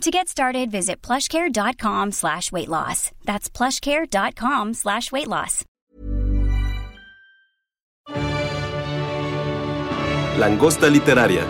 To get started, visit plushcare.com slash weight loss. That's plushcare.com slash weight loss. Langosta literaria.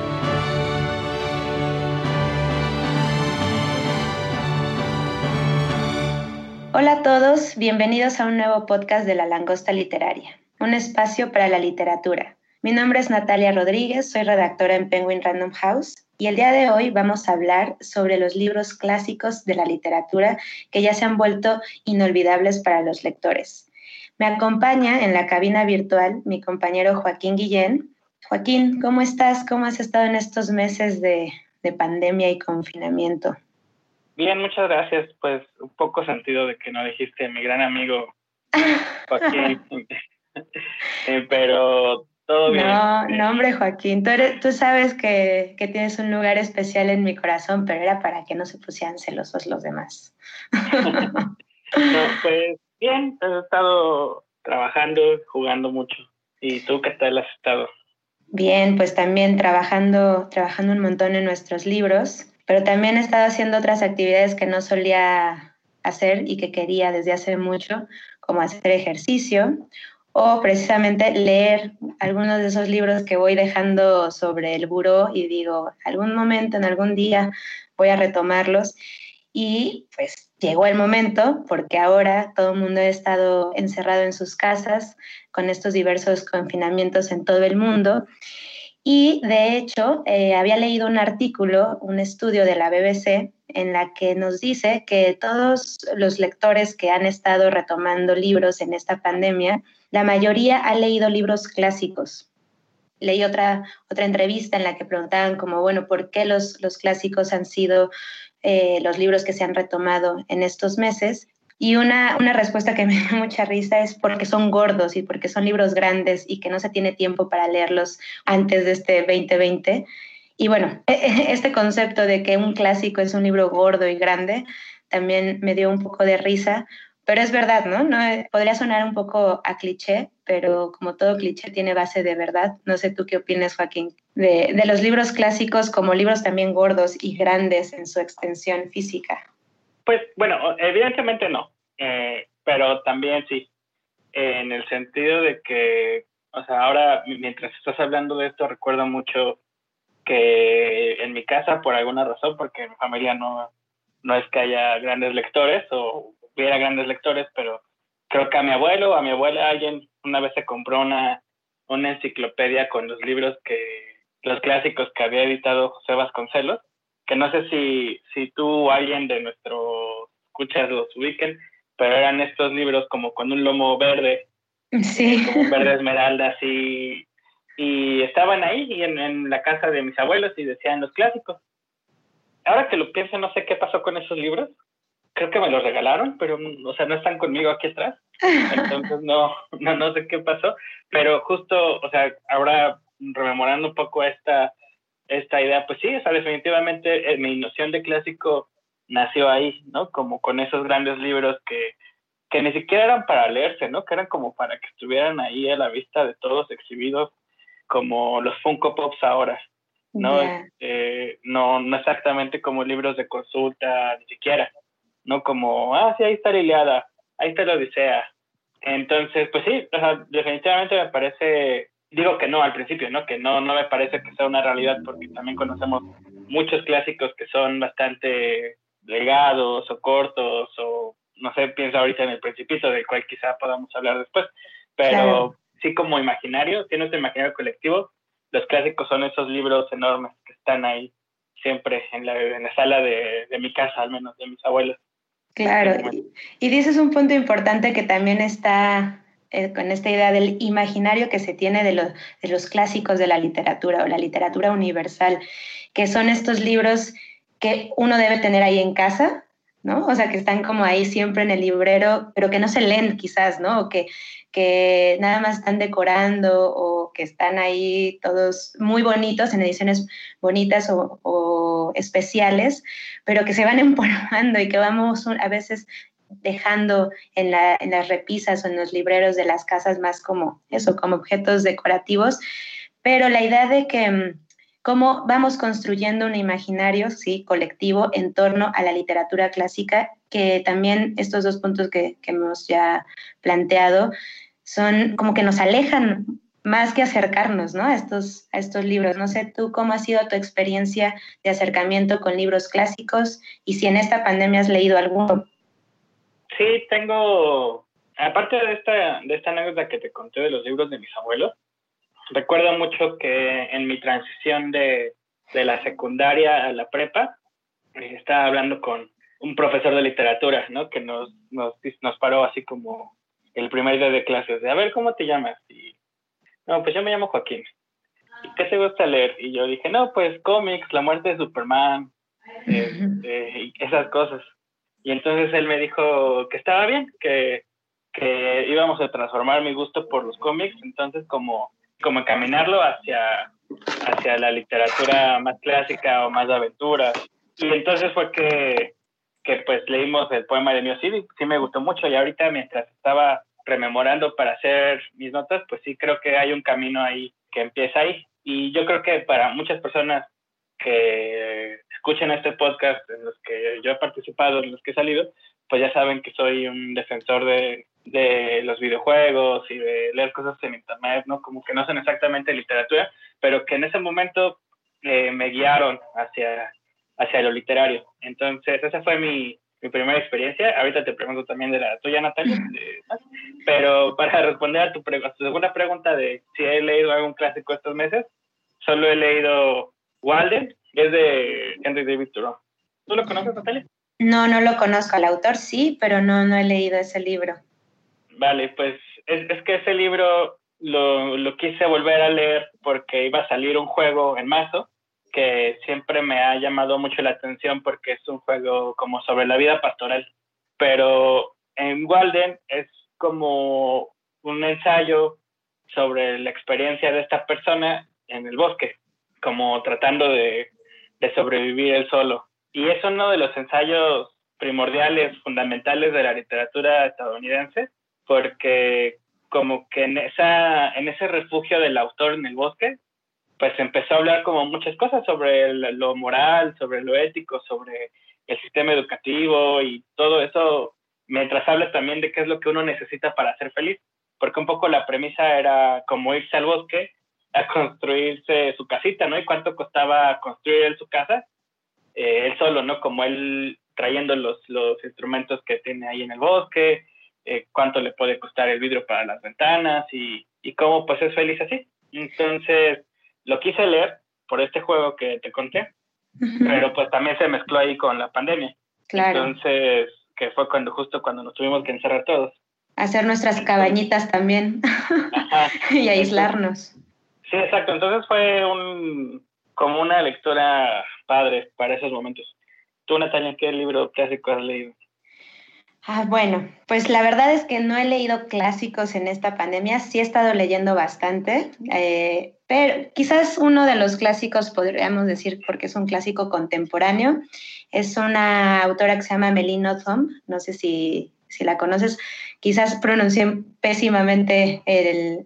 Hola a todos, bienvenidos a un nuevo podcast de La Langosta Literaria, un espacio para la literatura. Mi nombre es Natalia Rodríguez, soy redactora en Penguin Random House y el día de hoy vamos a hablar sobre los libros clásicos de la literatura que ya se han vuelto inolvidables para los lectores. Me acompaña en la cabina virtual mi compañero Joaquín Guillén. Joaquín, ¿cómo estás? ¿Cómo has estado en estos meses de, pandemia y confinamiento? Bien, muchas gracias. Pues un poco sentido de que no dijiste mi gran amigo Joaquín. Eh, pero todo bien. No, no, hombre, Joaquín, tú, tú sabes que, que, tienes un lugar especial en mi corazón, pero era para que no se pusieran celosos los demás. no, pues bien, he estado trabajando, jugando mucho. ¿Y tú qué tal has estado? Bien, pues también trabajando, trabajando un montón en nuestros libros, pero también he estado haciendo otras actividades que no solía hacer y que quería desde hace mucho, como hacer ejercicio o precisamente leer algunos de esos libros que voy dejando sobre el buró y digo, algún momento, en algún día voy a retomarlos. Y pues llegó el momento, porque ahora todo el mundo ha estado encerrado en sus casas con estos diversos confinamientos en todo el mundo. Y de hecho, eh, había leído un artículo, un estudio de la BBC, en la que nos dice que todos los lectores que han estado retomando libros en esta pandemia, la mayoría ha leído libros clásicos. Leí otra, otra entrevista en la que preguntaban como, bueno, ¿por qué los, los clásicos han sido eh, los libros que se han retomado en estos meses? Y una, una, respuesta que me da mucha risa es porque son gordos y porque son libros grandes y que no se tiene tiempo para leerlos antes de este 2020. Y bueno, este concepto de que un clásico es un libro gordo y grande también me dio un poco de risa pero es verdad, ¿no? ¿no? Eh, podría sonar un poco a cliché, pero como todo cliché tiene base de verdad. No sé tú qué opinas, Joaquín, de, de los libros clásicos como libros también gordos y grandes en su extensión física. Pues bueno, evidentemente no, eh, pero también sí, en el sentido de que, o sea, ahora mientras estás hablando de esto, recuerdo mucho que en mi casa, por alguna razón, porque mi familia no, no es que haya grandes lectores o hubiera grandes lectores, pero creo que a mi abuelo, a mi abuela, alguien una vez se compró una, una enciclopedia con los libros que, los clásicos que había editado José Vasconcelos, que no sé si, si tú o alguien de nuestros escuchas los ubiquen, pero eran estos libros como con un lomo verde, sí. como un verde esmeralda, así, y estaban ahí en, en la casa de mis abuelos y decían los clásicos. Ahora que lo pienso, no sé qué pasó con esos libros, creo que me los regalaron, pero, o sea, no están conmigo aquí atrás. Entonces, no, no, no sé qué pasó. Pero justo, o sea, ahora rememorando un poco esta, esta idea, pues sí, o sea, definitivamente eh, mi noción de clásico nació ahí, ¿no? Como con esos grandes libros que, que ni siquiera eran para leerse, ¿no? Que eran como para que estuvieran ahí a la vista de todos exhibidos, como los Funko Pops ahora, ¿no? Este, no, no exactamente como libros de consulta, ni siquiera, no como, ah, sí, ahí está la Iliada, ahí está la Odisea. Entonces, pues sí, definitivamente me parece, digo que no al principio, ¿no? Que no, no me parece que sea una realidad porque también conocemos muchos clásicos que son bastante delgados o cortos o no sé, pienso ahorita en el Principito, del cual quizá podamos hablar después, pero sí como imaginario, si no es imaginario colectivo, los clásicos son esos libros enormes que están ahí siempre en la, en la sala de, de mi casa, al menos de mis abuelos. Claro, y, dices un punto importante que también está eh, con esta idea del imaginario que se tiene de los, de los clásicos de la literatura o la literatura universal, que son estos libros que uno debe tener ahí en casa ¿no? O sea, que están como ahí siempre en el librero, pero que no se leen quizás, ¿no? O que, que nada más están decorando o que están ahí todos muy bonitos, en ediciones bonitas o, especiales, pero que se van empolvando y que vamos a veces dejando en, las repisas o en los libreros de las casas más como eso, como objetos decorativos. Pero la idea de que mm, cómo vamos construyendo un imaginario, sí, colectivo en torno a la literatura clásica, que también estos dos puntos que, hemos ya planteado son como que nos alejan más que acercarnos, ¿no? A estos, a estos libros. No sé tú cómo ha sido tu experiencia de acercamiento con libros clásicos y si en esta pandemia has leído alguno. Sí, tengo, aparte de esta, de esta anécdota que te conté de los libros de mis abuelos, recuerdo mucho que en mi transición de, de la secundaria a la prepa, eh, estaba hablando con un profesor de literatura, ¿no? Que nos, nos, nos paró así como el primer día de clases, de a ver, ¿cómo te llamas? Y, no, pues yo me llamo Joaquín. ¿Y qué te gusta leer? Y yo dije, no, pues cómics, la muerte de Superman, este, y esas cosas. Y entonces él me dijo que estaba bien, que, que íbamos a transformar mi gusto por los cómics, entonces como como encaminarlo hacia, hacia la literatura más clásica o más de aventura. Y entonces fue que, que pues leímos el poema de Mio City, sí me gustó mucho y ahorita mientras estaba rememorando para hacer mis notas, pues sí creo que hay un camino ahí que empieza ahí. Y yo creo que para muchas personas que escuchen este podcast en los que yo he participado, en los que he salido, pues ya saben que soy un defensor de, los videojuegos y de leer cosas en internet, ¿no? Como que no son exactamente literatura, pero que en ese momento eh, me guiaron hacia, hacia lo literario. Entonces, esa fue mi, mi primera experiencia. Ahorita te pregunto también de la tuya, Natalia. pero para responder a tu, a tu segunda pregunta de si he leído algún clásico estos meses, solo he leído Walden, es de Henry David Thoreau. ¿Tú lo conoces, Natalia? No, no lo conozco. Al autor sí, pero no, no he leído ese libro. Vale, pues es, es que ese libro lo, lo, quise volver a leer porque iba a salir un juego en marzo que siempre me ha llamado mucho la atención porque es un juego como sobre la vida pastoral. Pero en Walden es como un ensayo sobre la experiencia de esta persona en el bosque, como tratando de, sobrevivir él solo. Y es uno de los ensayos primordiales, fundamentales de la literatura estadounidense, porque como que en, esa, en ese refugio del autor en el bosque, pues empezó a hablar como muchas cosas sobre lo moral, sobre lo ético, sobre el sistema educativo y todo eso, mientras habla también de qué es lo que uno necesita para ser feliz, porque un poco la premisa era como irse al bosque a construirse su casita, ¿no? Y cuánto costaba construir él su casa, eh, él solo, ¿no? Como él trayendo los, los instrumentos que tiene ahí en el bosque, eh, cuánto le puede costar el vidrio para las ventanas y, y cómo pues es feliz así. Entonces, lo quise leer por este juego que te conté, pero pues también se mezcló ahí con la pandemia. Claro. Entonces, que fue cuando justo cuando nos tuvimos que encerrar todos. Hacer nuestras cabañitas también y aislarnos. Sí, exacto. Entonces fue un como una lectura padre para esos momentos. Tú, Natalia, ¿qué libro clásico has leído? Ah, bueno, pues la verdad es que no he leído clásicos en esta pandemia, sí he estado leyendo bastante, eh, pero quizás uno de los clásicos podríamos decir, porque es un clásico contemporáneo, es una autora que se llama Melina Thom, no sé si si la conoces, quizás pronuncié pésimamente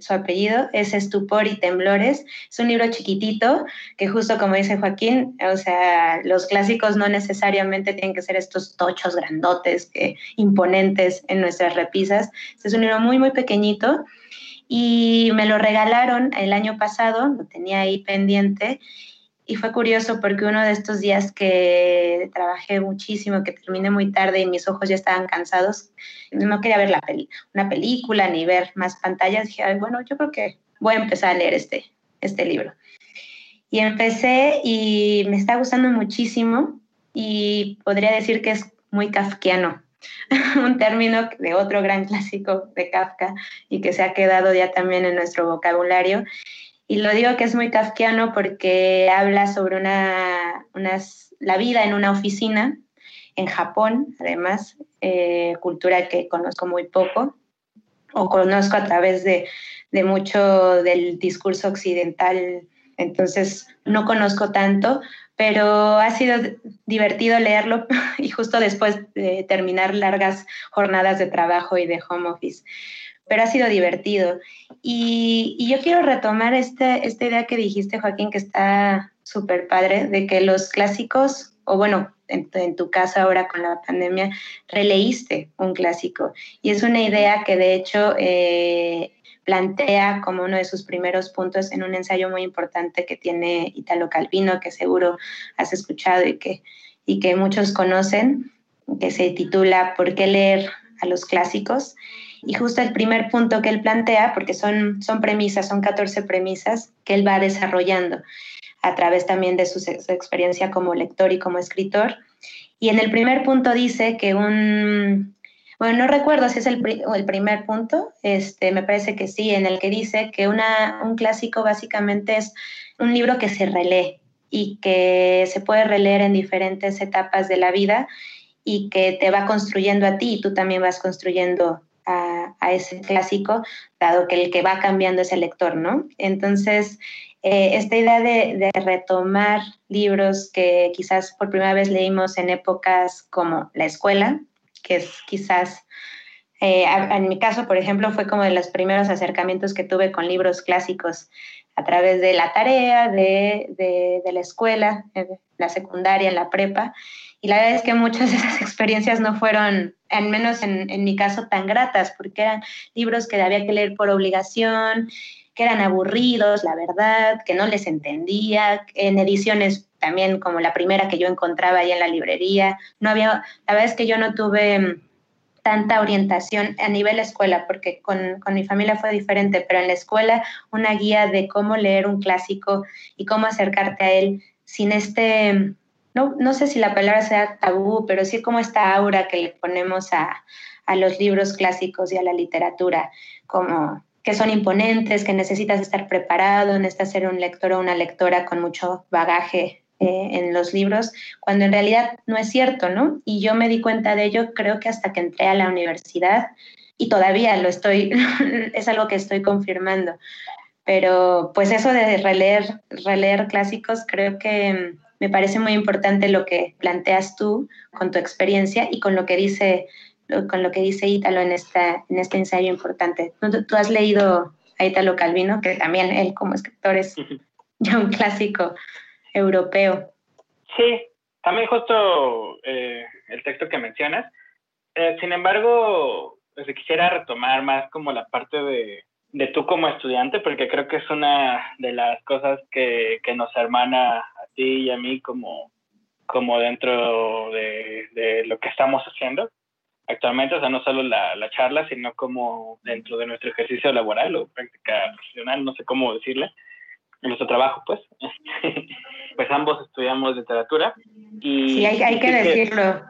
su apellido, es Estupor y Temblores. Es un libro chiquitito que justo como dice Joaquín, o sea, los clásicos no necesariamente tienen que ser estos tochos grandotes, que, imponentes en nuestras repisas. Es un libro muy, muy pequeñito y me lo regalaron el año pasado, lo tenía ahí pendiente y fue curioso porque uno de estos días que trabajé muchísimo, que terminé muy tarde y mis ojos ya estaban cansados, no quería ver la peli una película ni ver más pantallas, dije, bueno, yo creo que voy a empezar a leer este, este libro. Y empecé y me está gustando muchísimo y podría decir que es muy kafkiano, un término de otro gran clásico de Kafka y que se ha quedado ya también en nuestro vocabulario. Y lo digo que es muy kafkiano porque habla sobre una, la vida en una oficina en Japón, además, eh, cultura que conozco muy poco o conozco a través de, de mucho del discurso occidental, entonces no conozco tanto, pero ha sido divertido leerlo y justo después de terminar largas jornadas de trabajo y de home office. Pero ha sido divertido. Y, yo quiero retomar este, esta idea que dijiste, Joaquín, que está súper padre, de que los clásicos, o bueno, en, tu caso ahora con la pandemia, releíste un clásico. Y es una idea que de hecho eh, plantea como uno de sus primeros puntos en un ensayo muy importante que tiene Italo Calvino, que seguro has escuchado y que, y que muchos conocen, que se titula ¿Por qué leer a los clásicos? Y justo el primer punto que él plantea, porque son, son premisas, son 14 premisas que él va desarrollando a través también de su, su experiencia como lector y como escritor. Y en el primer punto dice que un, bueno, no recuerdo si es el, el, primer punto, este, me parece que sí, en el que dice que una, un clásico básicamente es un libro que se relee y que se puede releer en diferentes etapas de la vida y que te va construyendo a ti y tú también vas construyendo a, a ese clásico, dado que el que va cambiando es el lector, ¿no? Entonces, eh, esta idea de, de, retomar libros que quizás por primera vez leímos en épocas como la escuela, que es quizás, eh, en mi caso, por ejemplo, fue como de los primeros acercamientos que tuve con libros clásicos a través de la tarea, de, de, la escuela, la secundaria, la prepa. Y la verdad es que muchas de esas experiencias no fueron, al menos en, en mi caso, tan gratas, porque eran libros que había que leer por obligación, que eran aburridos, la verdad, que no les entendía, en ediciones también como la primera que yo encontraba ahí en la librería. No había, la verdad es que yo no tuve mm, tanta orientación a nivel escuela, porque con, con, mi familia fue diferente, pero en la escuela una guía de cómo leer un clásico y cómo acercarte a él sin este, mm, no, no sé si la palabra sea tabú, pero sí como esta aura que le ponemos a, a los libros clásicos y a la literatura, como que son imponentes, que necesitas estar preparado, necesitas ser un lector o una lectora con mucho bagaje eh, en los libros, cuando en realidad no es cierto, ¿no? Y yo me di cuenta de ello creo que hasta que entré a la universidad y todavía lo estoy, es algo que estoy confirmando. Pero pues eso de releer, releer clásicos, creo que me parece muy importante lo que planteas tú con tu experiencia y con lo que dice, con lo que dice Ítalo en, esta, en este ensayo importante. ¿Tú, tú has leído a Ítalo Calvino, que también él como escritor es ya un clásico europeo. Sí, también justo eh, el texto que mencionas. Eh, sin embargo, pues, quisiera retomar más como la parte de, de, tú como estudiante, porque creo que es una de las cosas que, que nos hermana a ti y a mí como, como dentro de, de, lo que estamos haciendo actualmente, o sea, no solo la, la charla, sino como dentro de nuestro ejercicio laboral o práctica profesional, no sé cómo decirle en nuestro trabajo, pues. pues ambos estudiamos literatura. Y, sí, hay, que decirlo.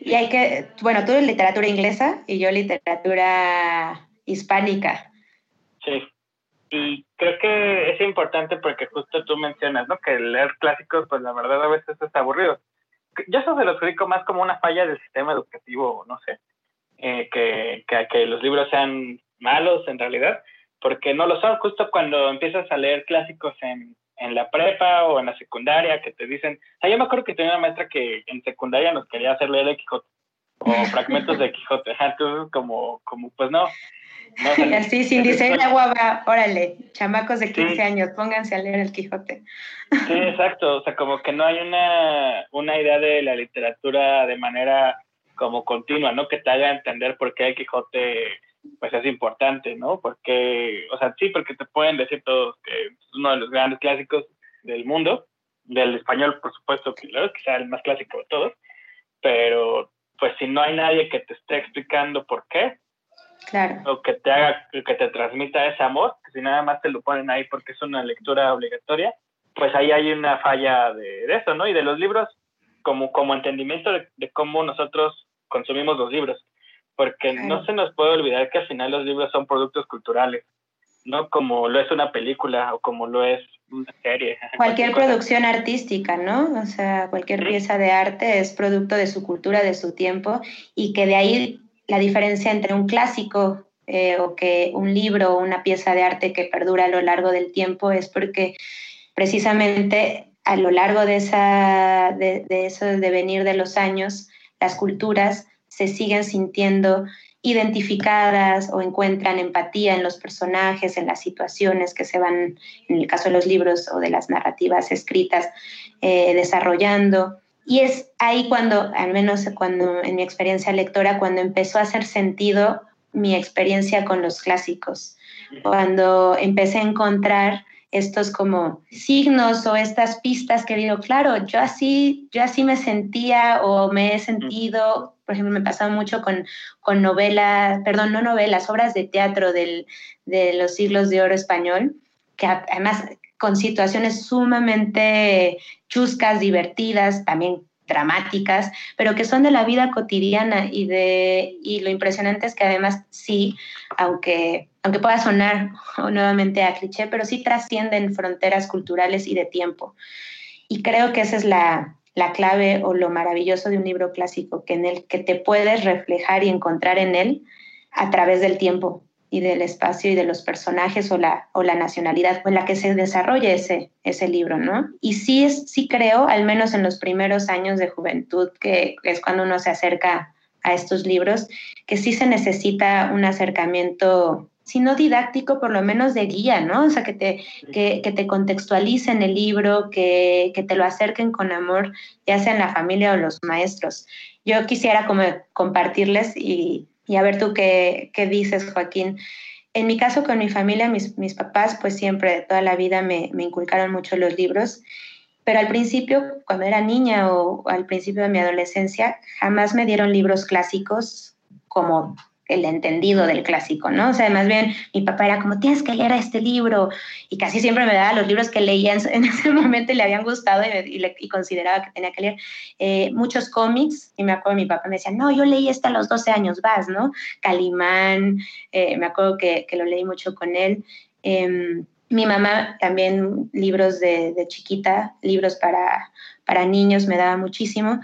Y hay que, bueno, tú eres literatura inglesa y yo literatura hispánica. Sí. Y creo que es importante porque justo tú mencionas, ¿no? Que leer clásicos, pues la verdad a veces es aburrido. Yo eso se lo explico más como una falla del sistema educativo, no sé, eh, que, que, que los libros sean malos en realidad, porque no lo son. Justo cuando empiezas a leer clásicos en, en la prepa o en la secundaria, que te dicen, o sea, yo me acuerdo que tenía una maestra que en secundaria nos quería hacer leer el Quijote o fragmentos de Quijote, entonces como, como pues no. no Así, sin diseño guava, órale, chamacos de 15 años, pónganse a leer el Quijote. Sí, exacto, o sea, como que no hay una, una idea de la literatura de manera como continua, ¿no? Que te haga entender por qué el Quijote pues es importante, ¿no? Porque, o sea, sí, porque te pueden decir todos que es uno de los grandes clásicos del mundo, del español, por supuesto, que claro, sea el más clásico de todos, pero pues si no hay nadie que te esté explicando por qué, claro. o que te haga, que te transmita ese amor, que si nada más te lo ponen ahí porque es una lectura obligatoria, pues ahí hay una falla de, de eso, ¿no? Y de los libros, como, como entendimiento de, de cómo nosotros consumimos los libros porque no se nos puede olvidar que al final los libros son productos culturales, ¿no? Como lo es una película o como lo es una serie. Cualquier producción artística, ¿no? O sea, cualquier pieza de arte es producto de su cultura, de su tiempo, y que de ahí la diferencia entre un clásico eh, o que un libro o una pieza de arte que perdura a lo largo del tiempo es porque precisamente a lo largo de, esa, de, de eso devenir de los años, las culturas se siguen sintiendo identificadas o encuentran empatía en los personajes, en las situaciones que se van, en el caso de los libros o de las narrativas escritas, eh, desarrollando. Y es ahí cuando, al menos cuando en mi experiencia lectora, cuando empezó a hacer sentido mi experiencia con los clásicos, cuando empecé a encontrar estos como signos o estas pistas que digo, claro, yo así, yo así me sentía o me he sentido, por ejemplo, me pasaba mucho con, con novelas, perdón, no novelas, obras de teatro del, de los siglos de oro español, que además con situaciones sumamente chuscas, divertidas, también dramáticas, pero que son de la vida cotidiana y de y lo impresionante es que además sí, aunque aunque pueda sonar nuevamente a cliché, pero sí trascienden fronteras culturales y de tiempo. Y creo que esa es la, la clave o lo maravilloso de un libro clásico, que en el que te puedes reflejar y encontrar en él a través del tiempo y del espacio y de los personajes o la, o la nacionalidad con la que se desarrolla ese, ese libro, ¿no? Y sí, sí creo, al menos en los primeros años de juventud, que es cuando uno se acerca a estos libros, que sí se necesita un acercamiento si no didáctico, por lo menos de guía, ¿no? O sea, que te, que, que te contextualicen el libro, que, que, te lo acerquen con amor, ya sea en la familia o los maestros. Yo quisiera como compartirles y y a ver tú qué, qué dices, Joaquín. En mi caso, con mi familia, mis, mis papás, pues siempre, toda la vida me, me, inculcaron mucho los libros, pero al principio, cuando era niña o al principio de mi adolescencia, jamás me dieron libros clásicos como el entendido del clásico, ¿no? O sea, más bien mi papá era como, tienes que leer este libro, y casi siempre me daba los libros que leía en, ese momento y le habían gustado y, consideraba que tenía que leer eh, muchos cómics, y me acuerdo mi papá me decía, no, yo leí este los 12 años, vas, ¿no? Calimán, eh, me acuerdo que, que, lo leí mucho con él. Eh, mi mamá también libros de, de chiquita, libros para, para niños, me daba muchísimo.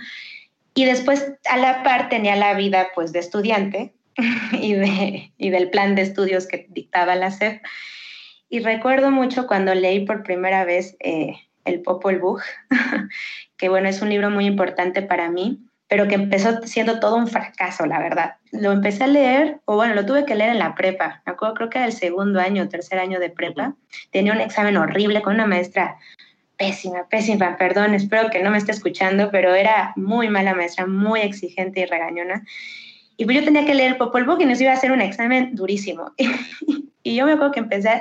Y después a la par tenía la vida pues de estudiante, y, de, y del plan de estudios que dictaba la SEP. Y recuerdo mucho cuando leí por primera vez eh, El Popol Vuh, que bueno, es un libro muy importante para mí, pero que empezó siendo todo un fracaso, la verdad. Lo empecé a leer, o bueno, lo tuve que leer en la prepa, me acuerdo, creo que era el segundo año, tercer año de prepa. Tenía un examen horrible con una maestra pésima, pésima, perdón, espero que no me esté escuchando, pero era muy mala maestra, muy exigente y regañona. Y pues yo tenía que leer Popol Vuh y nos iba a hacer un examen durísimo. y yo me acuerdo que empecé,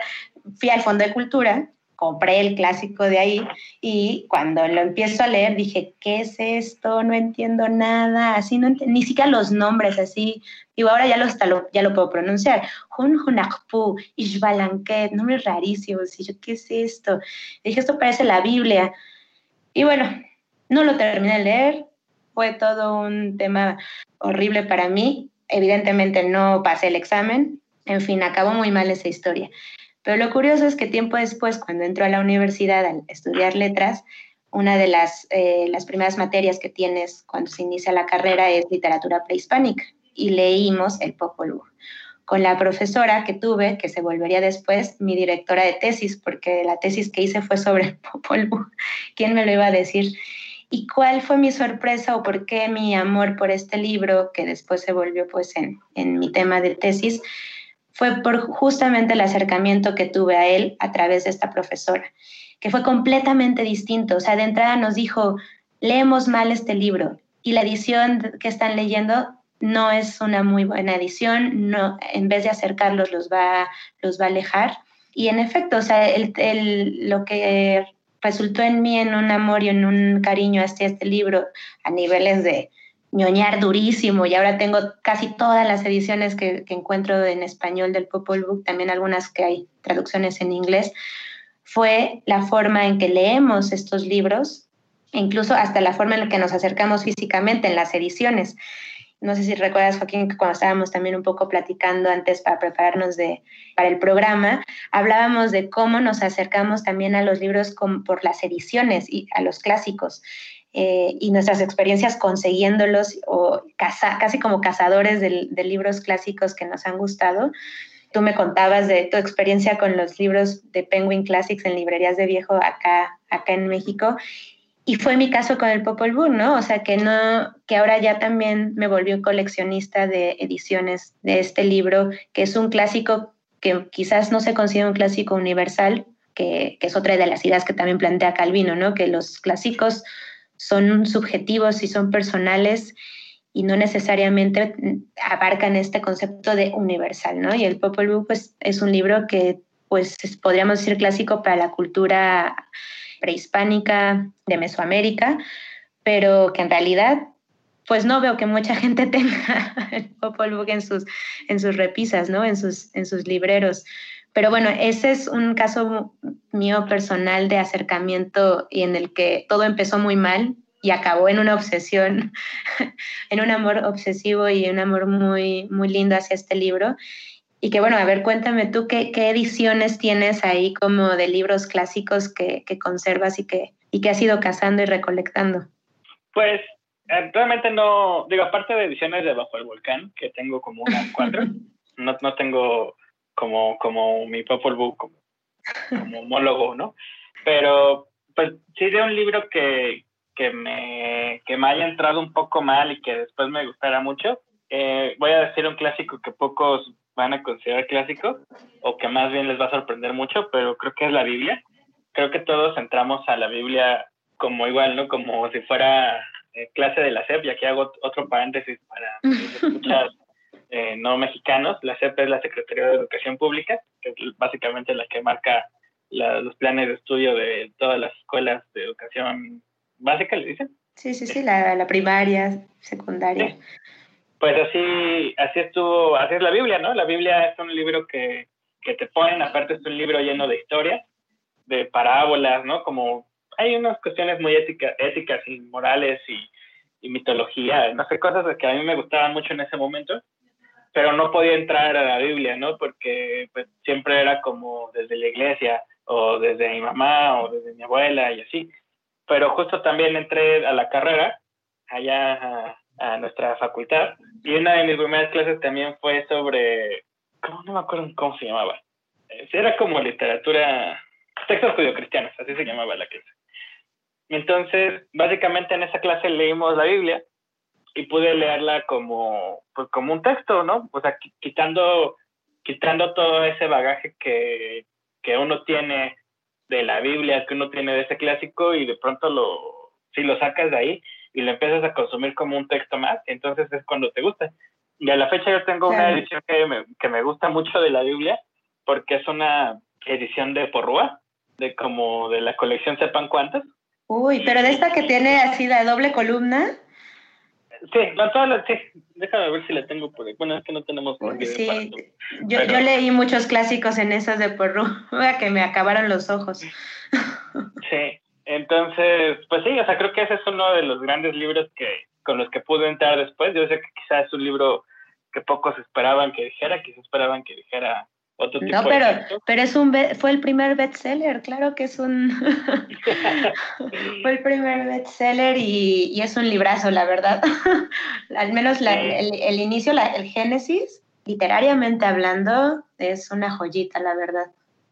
fui al Fondo de Cultura, compré el clásico de ahí y cuando lo empiezo a leer dije, ¿qué es esto? No entiendo nada, así no ni siquiera los nombres así. Digo, ahora ya lo, hasta lo, ya lo puedo pronunciar. Hun Hunakpu, Ishbalanket, nombres rarísimos. Y yo, ¿qué es esto? dije, esto parece la Biblia. Y bueno, no lo terminé de leer, fue todo un tema horrible para mí. Evidentemente no pasé el examen. En fin, acabó muy mal esa historia. Pero lo curioso es que tiempo después, cuando entró a la universidad a estudiar letras, una de las, eh, las primeras materias que tienes cuando se inicia la carrera es literatura prehispánica y leímos el Popol Vuh con la profesora que tuve, que se volvería después mi directora de tesis, porque la tesis que hice fue sobre el Popol Vuh. ¿Quién me lo iba a decir? ¿Y cuál fue mi sorpresa o por qué mi amor por este libro, que después se volvió pues en, en mi tema de tesis? Fue por justamente el acercamiento que tuve a él a través de esta profesora, que fue completamente distinto. O sea, de entrada nos dijo, leemos mal este libro y la edición que están leyendo no es una muy buena edición, no, en vez de acercarlos los va, los va a alejar. Y en efecto, o sea, el, el, lo que resultó en mí en un amor y en un cariño hacia este libro a niveles de ñoñar durísimo y ahora tengo casi todas las ediciones que, encuentro en español del Popol Book, también algunas que hay traducciones en inglés, fue la forma en que leemos estos libros, incluso hasta la forma en la que nos acercamos físicamente en las ediciones. No sé si recuerdas, Joaquín, que cuando estábamos también un poco platicando antes para prepararnos de, para el programa, hablábamos de cómo nos acercamos también a los libros por las ediciones y a los clásicos. Eh, y nuestras experiencias consiguiéndolos o casi como cazadores de, de libros clásicos que nos han gustado. Tú me contabas de tu experiencia con los libros de Penguin Classics en librerías de viejo acá, acá en México y fue mi caso con el Popol Vuh, ¿no? O sea, que no, que ahora ya también me volví coleccionista de ediciones de este libro, que es un clásico que quizás no se considera un clásico universal, que, que es otra de las ideas que también plantea Calvino, ¿no? Que los clásicos son subjetivos y son personales y no necesariamente abarcan este concepto de universal, ¿no? Y el Popol Vuh, pues, es un libro que, pues, podríamos decir clásico para la cultura prehispánica de Mesoamérica, pero que en realidad pues no veo que mucha gente tenga el Popol en sus, en sus repisas, ¿no? En sus, en sus libreros. Pero bueno, ese es un caso mío personal de acercamiento y en el que todo empezó muy mal y acabó en una obsesión, en un amor obsesivo y un amor muy, muy lindo hacia este libro. Y que bueno, a ver, cuéntame tú qué, qué ediciones tienes ahí como de libros clásicos que, que, conservas y que, y que has ido cazando y recolectando. Pues eh, realmente no, digo, aparte de ediciones de Bajo el Volcán, que tengo como unas cuatro, no, no tengo como, como mi Popol Vuh como, como homólogo, ¿no? Pero pues sí de un libro que, que, me, que me haya entrado un poco mal y que después me gustara mucho, eh, voy a decir un clásico que pocos van a considerar clásico o que más bien les va a sorprender mucho, pero creo que es la Biblia. Creo que todos entramos a la Biblia como igual, ¿no? Como si fuera eh, clase de la SEP, y aquí hago otro paréntesis para escuchar eh, no mexicanos. La SEP es la Secretaría de Educación Pública, que es básicamente la que marca los planes de estudio de todas las escuelas de educación básica, ¿le dicen? Sí, sí, sí, la, la primaria, secundaria. Pues así, así estuvo, así es la Biblia, ¿no? La Biblia es un libro que, que te ponen, aparte es un libro lleno de historias, de parábolas, ¿no? Como hay unas cuestiones muy ética, éticas y morales y, y mitología, no sé, cosas que a mí me gustaban mucho en ese momento, pero no podía entrar a la Biblia, ¿no? Porque pues, siempre era como desde la iglesia o desde mi mamá o desde mi abuela y así. Pero justo también entré a la carrera allá a nuestra facultad. Y una de mis primeras clases también fue sobre, ¿cómo no me acuerdo cómo se llamaba? Era como literatura, textos judio-cristianos, así se llamaba la clase. Entonces, básicamente en esa clase leímos la Biblia y pude leerla como, pues como un texto, ¿no? O sea, quitando, quitando todo ese bagaje que, que uno tiene de la Biblia, que uno tiene de ese clásico y de pronto lo, si lo sacas de ahí, y lo empiezas a consumir como un texto más, entonces es cuando te gusta. Y a la fecha yo tengo una edición que me, que me gusta mucho de la Biblia, porque es una edición de Porrúa, de como de la colección Sepan Cuántos. Uy, pero de esta que tiene así la doble columna. Sí, no, todas sí. Déjame ver si la tengo por. Bueno, es que no tenemos Sí, yo, yo leí muchos clásicos en esas de Porrúa que me acabaron los ojos. Sí, entonces, pues sí, o sea, creo que ese es uno de los grandes libros que con los que pude entrar después. Yo sé que quizás es un libro que pocos esperaban que dijera, quizás esperaban que dijera otro tipo no, pero, pero es un fue el primer bestseller, claro que es un fue el primer bestseller y, y es un librazo, la verdad. Al menos la, el, el, inicio, la, el génesis, literariamente hablando, es una joyita, la verdad.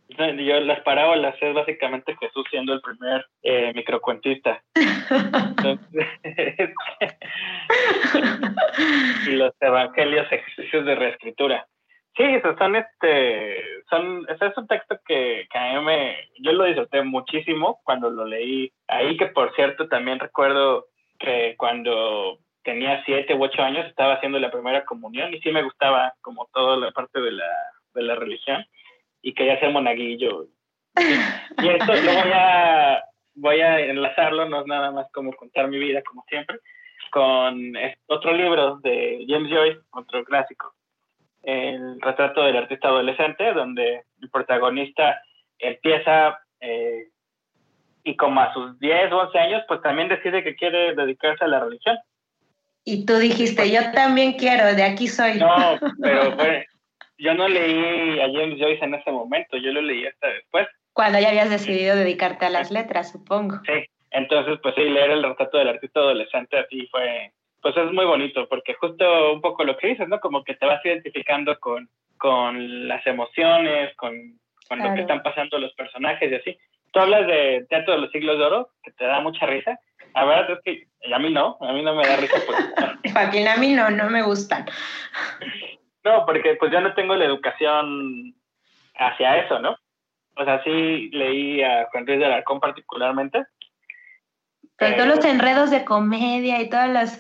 Yo las parábolas es básicamente Jesús siendo el primer eh, microcuentista. y los evangelios ejercicios de reescritura. Sí, son este, son, es un texto que, que a mí me, yo lo disfruté muchísimo cuando lo leí ahí, que por cierto también recuerdo que cuando tenía siete u ocho años estaba haciendo la primera comunión y sí me gustaba como toda la parte de la, de la religión y quería ser monaguillo. Y esto lo voy a, voy a enlazarlo, no es nada más como contar mi vida, como siempre, con otro libro de James Joyce, otro clásico, El retrato del artista adolescente, donde el protagonista empieza eh, y como a sus 10 o 11 años, pues también decide que quiere dedicarse a la religión. Y tú dijiste, yo también quiero, de aquí soy. No, pero bueno, yo no leí a James Joyce en ese momento, yo lo leí hasta después. Cuando ya habías decidido dedicarte a las letras, supongo. Sí, entonces pues sí, leer el retrato del artista adolescente así fue, pues es muy bonito, porque justo un poco lo que dices, ¿no? Como que te vas identificando con, con las emociones, con, con lo que están pasando los personajes y así. Tú hablas de Teatro de los Siglos de Oro, que te da mucha risa. La verdad es que a mí no, a mí no me da risa. Porque... Joaquín, a mí no, no me gustan. No, porque pues yo no tengo la educación hacia eso, ¿no? O sea, sí leí a Juan Ruiz de Alarcón particularmente. Pero todos los enredos de comedia y todos los,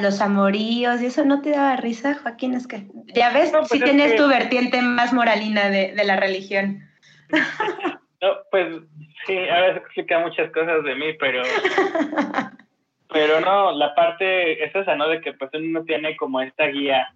los amoríos, ¿y eso no te daba risa, Joaquín? Es que, ya ves, si pues tienes tu vertiente más moralina de, de la religión. No, pues sí, a veces explica muchas cosas de mí, pero pero no, la parte es esa, ¿no? De que pues uno tiene como esta guía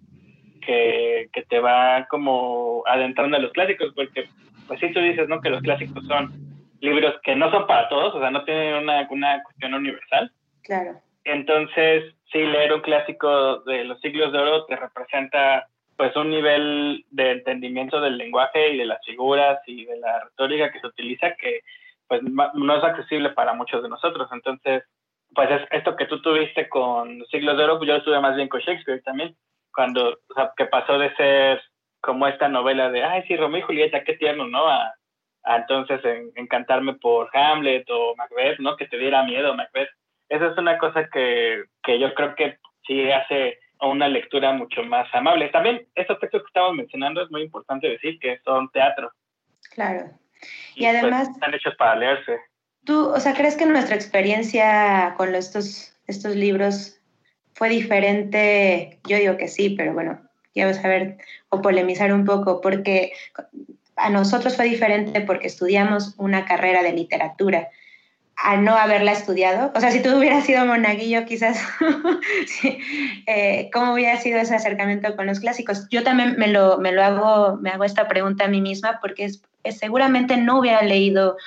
que, que te va como adentrando a los clásicos, porque pues sí tú dices, ¿no? Que los clásicos son libros que no son para todos, o sea, no tienen una, una cuestión universal. Claro. Entonces, sí, leer un clásico de los siglos de oro te representa pues un nivel de entendimiento del lenguaje y de las figuras y de la retórica que se utiliza que pues no es accesible para muchos de nosotros. Entonces, pues es esto que tú tuviste con los siglos de oro, pues yo estuve más bien con Shakespeare también, cuando, o sea, que pasó de ser como esta novela de, ay, sí, Romeo y Julieta, qué tierno, ¿no? A, entonces encantarme por Hamlet o Macbeth, ¿no? Que te diera miedo Macbeth. Esa es una cosa que, que yo creo que sí hace una lectura mucho más amable. También estos textos que estamos mencionando es muy importante decir que son teatro. Claro. Y, pues, además... están hechos para leerse. ¿Tú, o sea, crees que nuestra experiencia con estos, estos libros fue diferente? Yo digo que sí, pero bueno, quiero saber o polemizar un poco, porque a nosotros fue diferente porque estudiamos una carrera de literatura a no haberla estudiado. O sea, si tú hubieras sido monaguillo, quizás, eh, ¿cómo hubiera sido ese acercamiento con los clásicos? Yo también me lo, me lo hago, me hago esta pregunta a mí misma porque seguramente no hubiera leído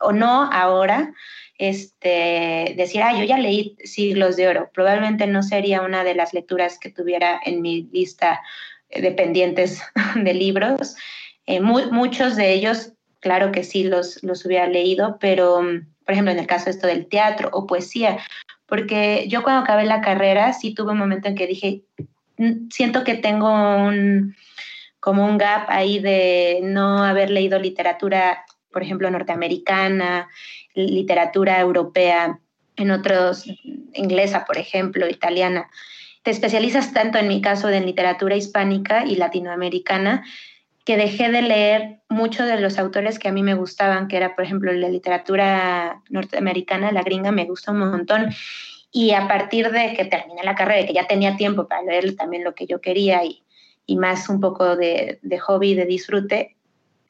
o no ahora este, decir, ah, yo ya leí Siglos de Oro. Probablemente no sería una de las lecturas que tuviera en mi lista de pendientes de libros. Eh, muchos de ellos, claro que sí, los, los hubiera leído, pero por ejemplo, en el caso esto del teatro o poesía, porque yo cuando acabé la carrera sí tuve un momento en que dije, mm, siento que tengo un, como un gap ahí de no haber leído literatura, por ejemplo, norteamericana, literatura europea, en otros, inglesa, por ejemplo, italiana. Te especializas tanto en mi caso en literatura hispánica y latinoamericana que dejé de leer muchos de los autores que a mí me gustaban, que era, por ejemplo, la literatura norteamericana, la gringa, me gusta un montón. Y a partir de que terminé la carrera, que ya tenía tiempo para leer también lo que yo quería y, y más un poco de, de hobby, de disfrute,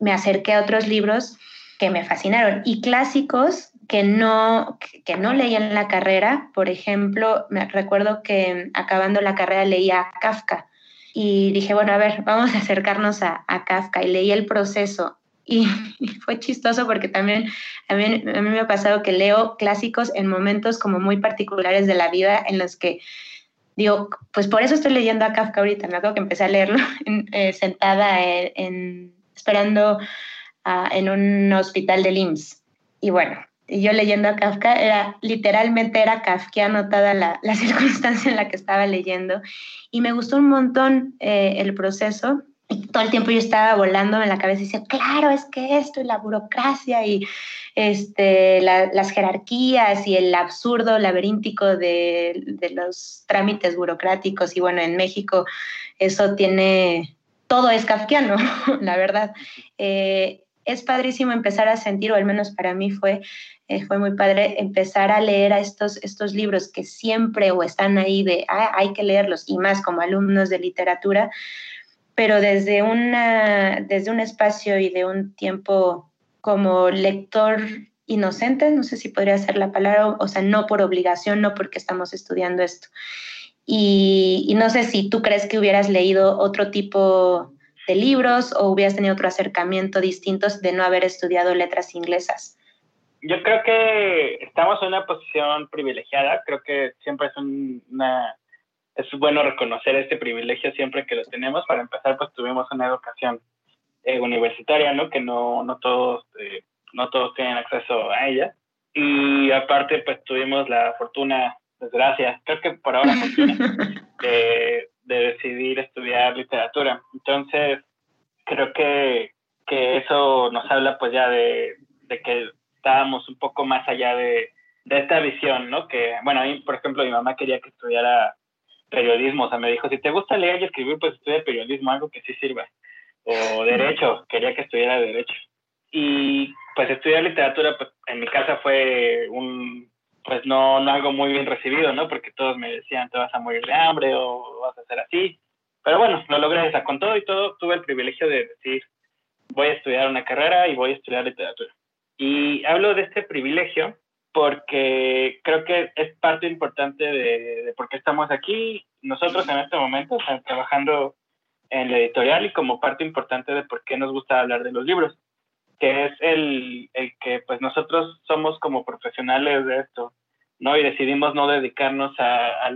me acerqué a otros libros que me fascinaron y clásicos que no, que no leí en la carrera. Por ejemplo, me recuerdo que acabando la carrera leía Kafka y dije, bueno, a ver, vamos a acercarnos a, Kafka y leí el proceso. Y, fue chistoso porque también a mí, a mí me ha pasado que leo clásicos en momentos como muy particulares de la vida en los que digo, pues por eso estoy leyendo a Kafka ahorita. Me acuerdo que empecé a leerlo eh, sentada en, esperando en un hospital de IMSS. Y bueno, yo leyendo a Kafka, era, literalmente era kafkiano toda la, la, circunstancia en la que estaba leyendo. Y me gustó un montón eh, el proceso. Y todo el tiempo yo estaba volando en la cabeza y decía, claro, es que esto y la burocracia y este, las jerarquías y el absurdo laberíntico de, de, los trámites burocráticos. Y bueno, en México eso tiene, todo es kafkiano, la verdad. Eh, es padrísimo empezar a sentir, o al menos para mí fue eh, fue muy padre empezar a leer a estos, estos libros que siempre o están ahí de ah, hay que leerlos y más como alumnos de literatura, pero desde, una, desde un espacio y de un tiempo como lector inocente, no sé si podría ser la palabra, o sea, no por obligación, no porque estamos estudiando esto. Y, y no sé si tú crees que hubieras leído otro tipo de libros o hubieras tenido otro acercamiento distinto de no haber estudiado letras inglesas yo creo que estamos en una posición privilegiada, creo que siempre es una es bueno reconocer este privilegio siempre que lo tenemos. Para empezar, pues tuvimos una educación eh, universitaria, ¿no? Que no, no, todos, eh, no todos tienen acceso a ella. Y aparte, pues tuvimos la fortuna, desgracia, creo que por ahora de, de decidir estudiar literatura. Entonces, creo que, que eso nos habla pues ya de, de que estábamos un poco más allá de, de esta visión, ¿no? Que, bueno, a mí, por ejemplo, mi mamá quería que estudiara periodismo, o sea, me dijo, si te gusta leer y escribir, pues estudia periodismo, algo que sí sirva. O derecho, quería que estudiara derecho. Y pues estudiar literatura, pues en mi casa fue un, pues no, no algo muy bien recibido, ¿no? Porque todos me decían, te vas a morir de hambre o vas a hacer así. Pero bueno, lo logré, o sea, con todo y todo, tuve el privilegio de decir, voy a estudiar una carrera y voy a estudiar literatura. Y hablo de este privilegio porque creo que es parte importante de, por qué estamos aquí. Nosotros en este momento estamos trabajando en la editorial y como parte importante de por qué nos gusta hablar de los libros, que es el, el que pues nosotros somos como profesionales de esto, ¿no? Y decidimos no dedicarnos a, a,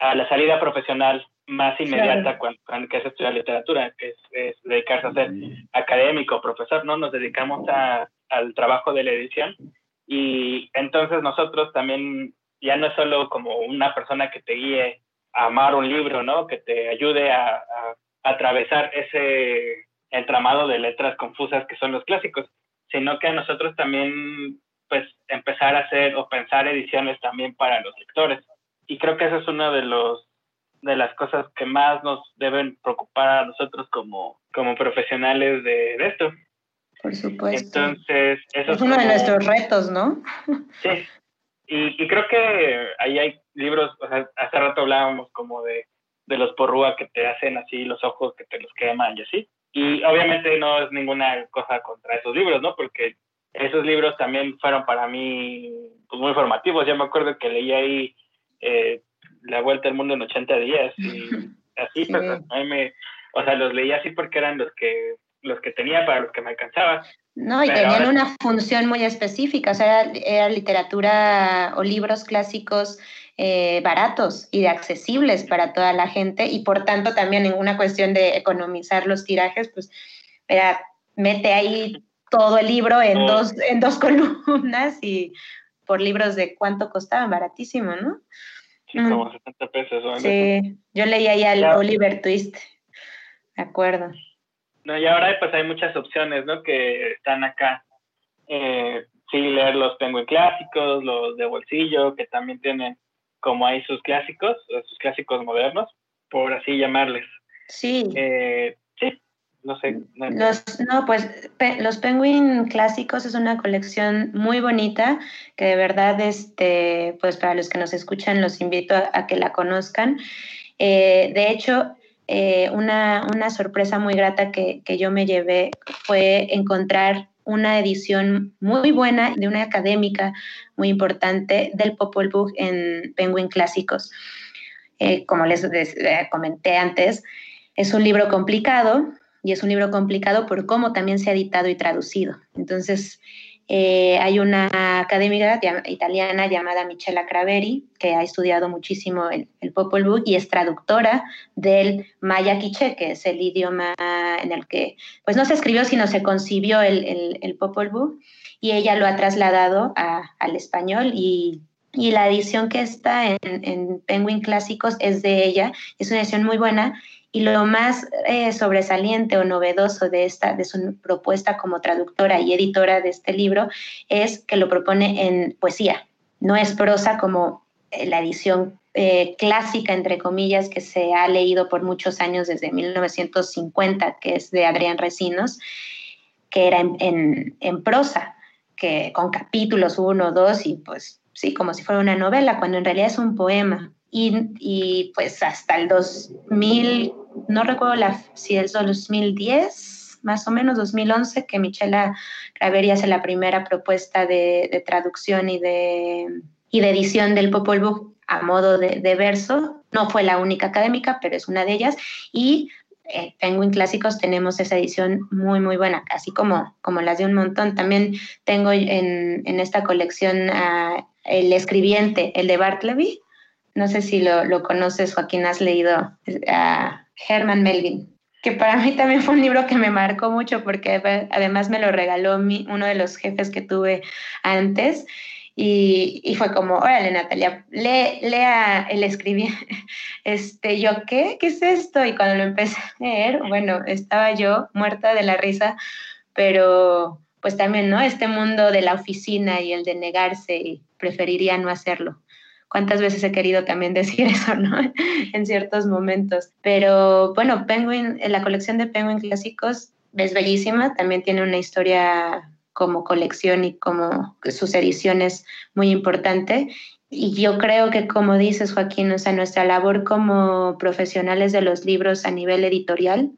a la salida profesional más inmediata cuando, que es estudiar literatura, que es, es, dedicarse a ser académico, profesor, ¿no? Nos dedicamos a, al trabajo de la edición y entonces nosotros también ya no es solo como una persona que te guíe a amar un libro, ¿no? Que te ayude a, a, atravesar ese entramado de letras confusas que son los clásicos, sino que a nosotros también, pues, empezar a hacer o pensar ediciones también para los lectores. Y creo que eso es uno de los de las cosas que más nos deben preocupar a nosotros como, como profesionales de, de esto. Por supuesto. Entonces, eso es, uno de nuestros retos, ¿no? Sí. Y, y, creo que ahí hay libros, o sea, hace rato hablábamos como de, de los porrúa que te hacen así los ojos, que te los queman y así. Y obviamente no es ninguna cosa contra esos libros, ¿no? Porque esos libros también fueron para mí pues, muy formativos. Yo me acuerdo que leí ahí eh, La Vuelta al Mundo en 80 días y así, sí. pues a mí me, o sea, los leí así porque eran los que los que tenía para los que me alcanzaba. No, y Pero tenían ahora... una función muy específica, o sea, era, era literatura o libros clásicos eh, baratos y de accesibles para toda la gente y por tanto también en una cuestión de economizar los tirajes, pues era, mete ahí todo el libro en, oh. dos, en dos columnas y por libros de cuánto costaban, baratísimo, ¿no? Sí, como 70 pesos. ¿no? Sí, yo leí ahí al. Oliver Twist, de acuerdo. No, y ahora pues hay muchas opciones, ¿no? Que están acá. Eh, sí, leer los Penguin clásicos, los de bolsillo, que también tienen como hay sus clásicos, sus clásicos modernos, por así llamarles. Sí. Eh, sí, no sé. No, los, no pues los Penguin clásicos es una colección muy bonita que de verdad, este, pues para los que nos escuchan, los invito a, que la conozcan. Eh, de hecho, eh, una, una, sorpresa muy grata que, que, yo me llevé fue encontrar una edición muy buena de una académica muy importante del Popol Vuh en Penguin Clásicos. Eh, como les, comenté antes, es un libro complicado y es un libro complicado por cómo también se ha editado y traducido. Entonces, eh, hay una académica italiana llamada Michela Craveri, que ha estudiado muchísimo el, el, Popol Vuh y es traductora del maya quiché, que es el idioma en el que, pues no se escribió, sino se concibió el, el, el Popol Vuh, y ella lo ha trasladado al español y, la edición que está en Penguin Clásicos es de ella, es una edición muy buena y lo más eh, sobresaliente o novedoso de, esta, de su propuesta como traductora y editora de este libro es que lo propone en poesía. No es prosa como la edición eh, clásica, entre comillas, que se ha leído por muchos años desde 1950, que es de Adrián Recinos, que era en, en, en prosa, que con capítulos uno, dos y pues sí, como si fuera una novela, cuando en realidad es un poema. Y, y, pues hasta el 2000, no recuerdo si es 2010, más o menos 2011, que Michela Craveri hace la primera propuesta de, traducción y de, edición del Popol Vuh a modo de, verso. No fue la única académica, pero es una de ellas. Y eh, Penguin Clásicos tenemos esa edición muy, muy buena, así como, como las de un montón. También tengo en, esta colección el escribiente, el de Bartleby, no sé si lo, lo conoces, Joaquín, has leído Herman Melvin que para mí también fue un libro que me marcó mucho porque además me lo regaló mi, uno de los jefes que tuve antes y, y fue como, órale Natalia, lee, lea el escribir, este, yo, ¿qué? ¿Qué es esto? Y cuando lo empecé a leer, bueno, estaba yo muerta de la risa, pero pues también, ¿no? Este mundo de la oficina y el de negarse y preferiría no hacerlo cuántas veces he querido también decir eso, ¿no? en ciertos momentos. Pero bueno, Penguin, la colección de Penguin clásicos es bellísima, también tiene una historia como colección y como sus ediciones muy importante. Y yo creo que, como dices, Joaquín, o nuestra labor como profesionales de los libros a nivel editorial,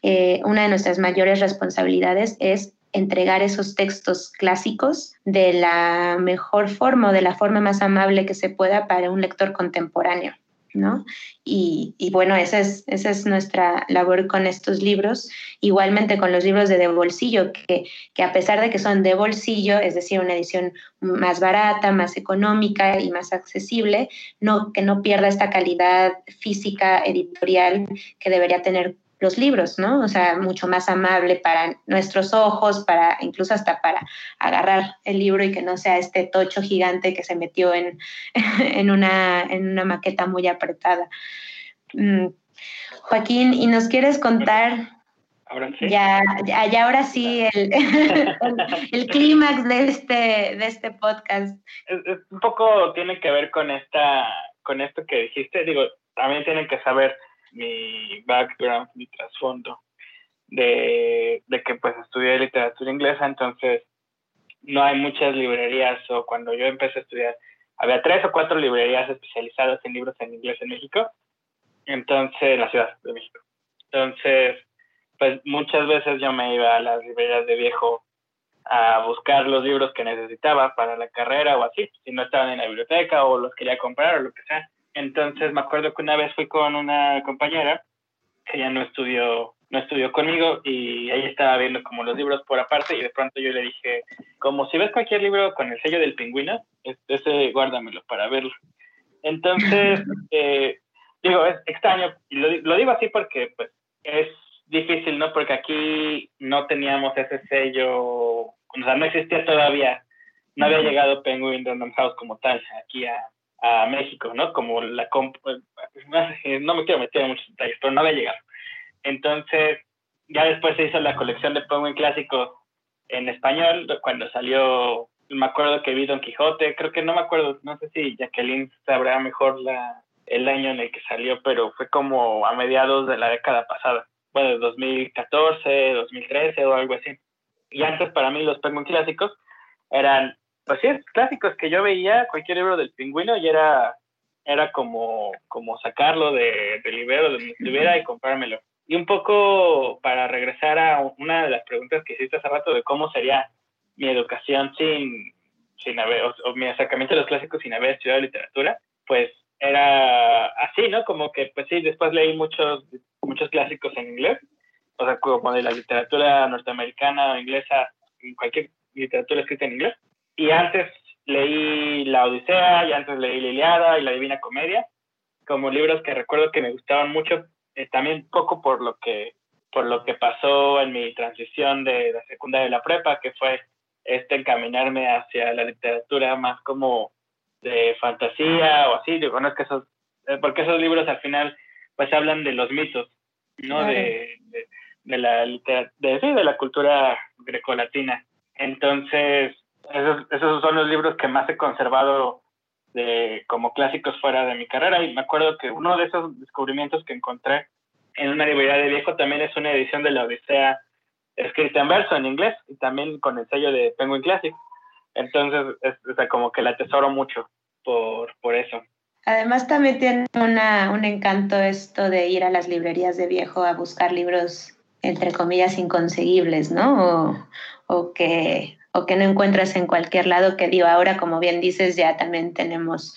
eh, una de nuestras mayores responsabilidades es entregar esos textos clásicos de la mejor forma o de la forma más amable que se pueda para un lector contemporáneo. ¿no? Y, bueno, esa es, esa es nuestra labor con estos libros, igualmente con los libros de, de bolsillo, que, que, a pesar de que son de bolsillo, es decir, una edición más barata, más económica y más accesible, no, que no pierda esta calidad física editorial que debería tener los libros, ¿no? O sea, mucho más amable para nuestros ojos, para incluso hasta para agarrar el libro y que no sea este tocho gigante que se metió en, en, una, en una maqueta muy apretada. Mm, Joaquín, ¿y nos quieres contar Ahora sí. Ya, ya, ahora sí, el, el, clímax de este, de este podcast. un poco tiene que ver con esta, con esto que dijiste. Digo, también tienen que saber mi background, mi trasfondo de, de que pues estudié literatura inglesa, entonces no hay muchas librerías o cuando yo empecé a estudiar había tres o cuatro librerías especializadas en libros en inglés en México, entonces en la Ciudad de México. Entonces, pues muchas veces yo me iba a las librerías de viejo a buscar los libros que necesitaba para la carrera o así, si no estaban en la biblioteca o los quería comprar o lo que sea. Entonces me acuerdo que una vez fui con una compañera que ya no estudió, no estudió conmigo y ella estaba viendo como los libros por aparte y de pronto yo le dije, como si ves cualquier libro con el sello del pingüino, ese guárdamelo para verlo. Entonces, eh, digo, es extraño, y lo, lo, digo así porque pues es difícil, ¿no? Porque aquí no teníamos ese sello, o sea, no existía todavía, no había llegado Penguin Random House como tal aquí a, a México, ¿no? Como la no me quiero meter en muchos detalles, pero no había llegado. Entonces, ya después se hizo la colección de Penguin clásico en español, cuando salió, me acuerdo que vi Don Quijote, creo que no me acuerdo, no sé si Jacqueline sabrá mejor la, el año en el que salió, pero fue como a mediados de la década pasada, bueno, 2014, 2013 o algo así. Y antes para mí los Penguin clásicos eran pues sí, clásicos que yo veía, cualquier libro del pingüino y era, era como, como sacarlo de, del libro donde estuviera y comprármelo. Y un poco para regresar a una de las preguntas que hiciste hace rato de cómo sería mi educación sin, sin haber, o, mi acercamiento a los clásicos sin haber estudiado literatura, pues era así, ¿no? Como que, pues sí, después leí muchos, muchos clásicos en inglés, o sea, como de la literatura norteamericana o inglesa, cualquier literatura escrita en inglés y antes leí La Odisea, y antes leí La Iliada y La Divina Comedia, como libros que recuerdo que me gustaban mucho, eh, también poco por lo que por lo que pasó en mi transición de la secundaria y la prepa, que fue este encaminarme hacia la literatura más como de fantasía o así, digo, no es que esos, eh, porque esos libros al final pues hablan de los mitos, ¿no? De, de, de, la de, sí, de la cultura grecolatina. Entonces, esos, esos son los libros que más he conservado de, como clásicos fuera de mi carrera y me acuerdo que uno de esos descubrimientos que encontré en una librería de viejo también es una edición de la Odisea escrita en verso en inglés y también con el sello de Penguin Classic. Entonces, es, o sea, como que la atesoro mucho por, por eso. Además también tiene una, un encanto esto de ir a las librerías de viejo a buscar libros entre comillas inconseguibles, ¿no? O, o que o que no encuentras en cualquier lado, que digo, ahora como bien dices, ya también tenemos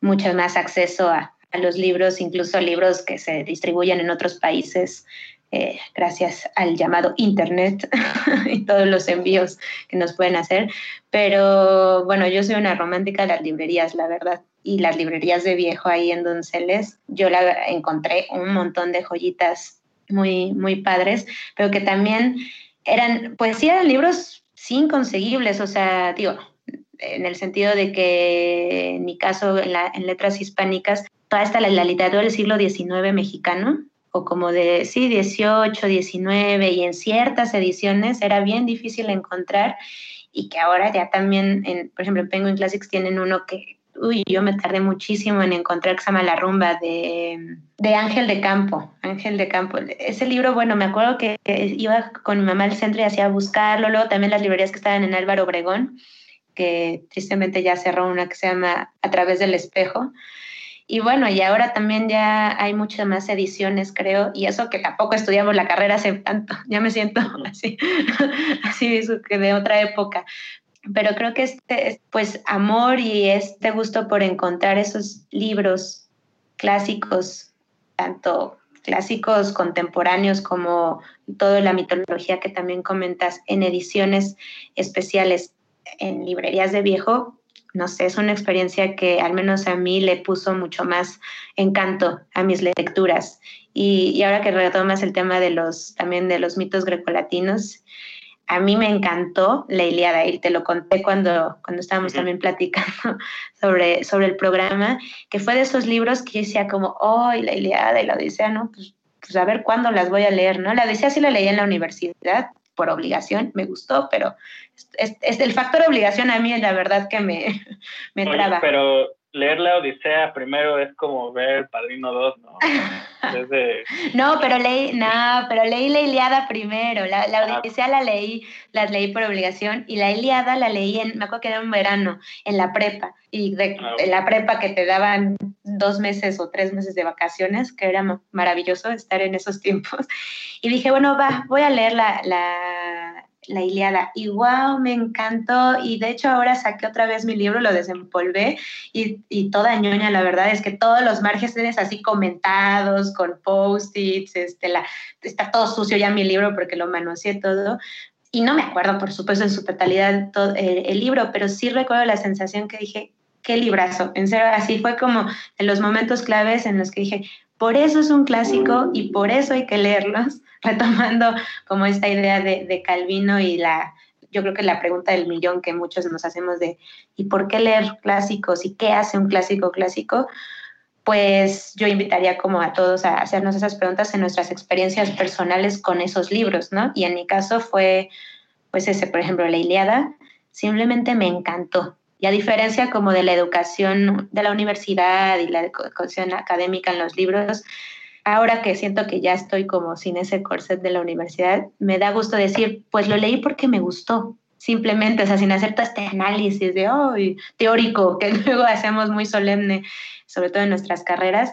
mucho más acceso a, los libros, incluso libros que se distribuyen en otros países eh, gracias al llamado Internet y todos los envíos que nos pueden hacer. Pero bueno, yo soy una romántica de las librerías, la verdad. y las librerías de viejo ahí en Donceles, yo la encontré un montón de joyitas muy, muy padres, pero que también eran, pues sí eran libros sí inconseguibles, o sea, digo, en el sentido de que en mi caso en, letras hispánicas, toda esta la, la literatura del siglo XIX mexicano, o como de, sí, 18, 19, y en ciertas ediciones era bien difícil encontrar, y que ahora ya también, en, por ejemplo, en Penguin Classics tienen uno que, uy, yo me tardé muchísimo en encontrar llama La Rumba de, de Ángel de Campo, Ángel de Campo. Ese libro, bueno, me acuerdo que, iba con mi mamá al centro y hacía buscarlo, luego también las librerías que estaban en Álvaro Obregón, que tristemente ya cerró una que se llama A través del espejo, y bueno, y ahora también ya hay muchas más ediciones, creo, y eso que tampoco estudiamos la carrera hace tanto, ya me siento así, así que de otra época. Pero creo que este, pues, amor y este gusto por encontrar esos libros clásicos, tanto clásicos contemporáneos como toda la mitología que también comentas en ediciones especiales en librerías de viejo, no sé, es una experiencia que al menos a mí le puso mucho más encanto a mis lecturas. Y, ahora que retomas el tema de los, también de los mitos grecolatinos, a mí me encantó la Iliada y te lo conté cuando, cuando estábamos también platicando sobre, sobre el programa, que fue de esos libros que decía como, oh, la Iliada y la Odisea, ¿no? Pues, pues a ver cuándo las voy a leer, ¿no? La Odisea sí la leí en la universidad, por obligación, me gustó, pero es, es, el factor obligación a mí la verdad que me, me traba. Pero leer la Odisea primero es como ver Padrino 2, ¿no? no, pero leí, no, pero leí la Iliada primero. La, la ah. Odisea la leí, las leí por obligación y la Iliada la leí en, me acuerdo que era un verano, en la prepa. Y de, ah, en la prepa que te daban dos meses o tres meses de vacaciones, que era maravilloso estar en esos tiempos. Y dije, bueno, va, voy a leer la, la la Iliada. Y wow, me encantó. Y de hecho ahora saqué otra vez mi libro, lo desempolvé y, y toda ñoña, la verdad es que todos los márgenes así comentados, con post-its, este, está todo sucio ya mi libro porque lo manoseé todo. Y no me acuerdo, por supuesto, en su totalidad todo, eh, el libro, pero sí recuerdo la sensación que dije, qué librazo. En serio, así fue como en los momentos claves en los que dije, por eso es un clásico y por eso hay que leerlos, retomando como esta idea de, Calvino y la, yo creo que la pregunta del millón que muchos nos hacemos de ¿y por qué leer clásicos y qué hace un clásico clásico? Pues yo invitaría como a todos a hacernos esas preguntas en nuestras experiencias personales con esos libros, ¿no? Y en mi caso fue, pues ese, por ejemplo, la Iliada, simplemente me encantó. Y a diferencia como de la educación de la universidad y la educación académica en los libros, ahora que siento que ya estoy como sin ese corset de la universidad, me da gusto decir, pues lo leí porque me gustó, simplemente, o sea, sin hacer todo este análisis de, oh, teórico, que luego hacemos muy solemne, sobre todo en nuestras carreras,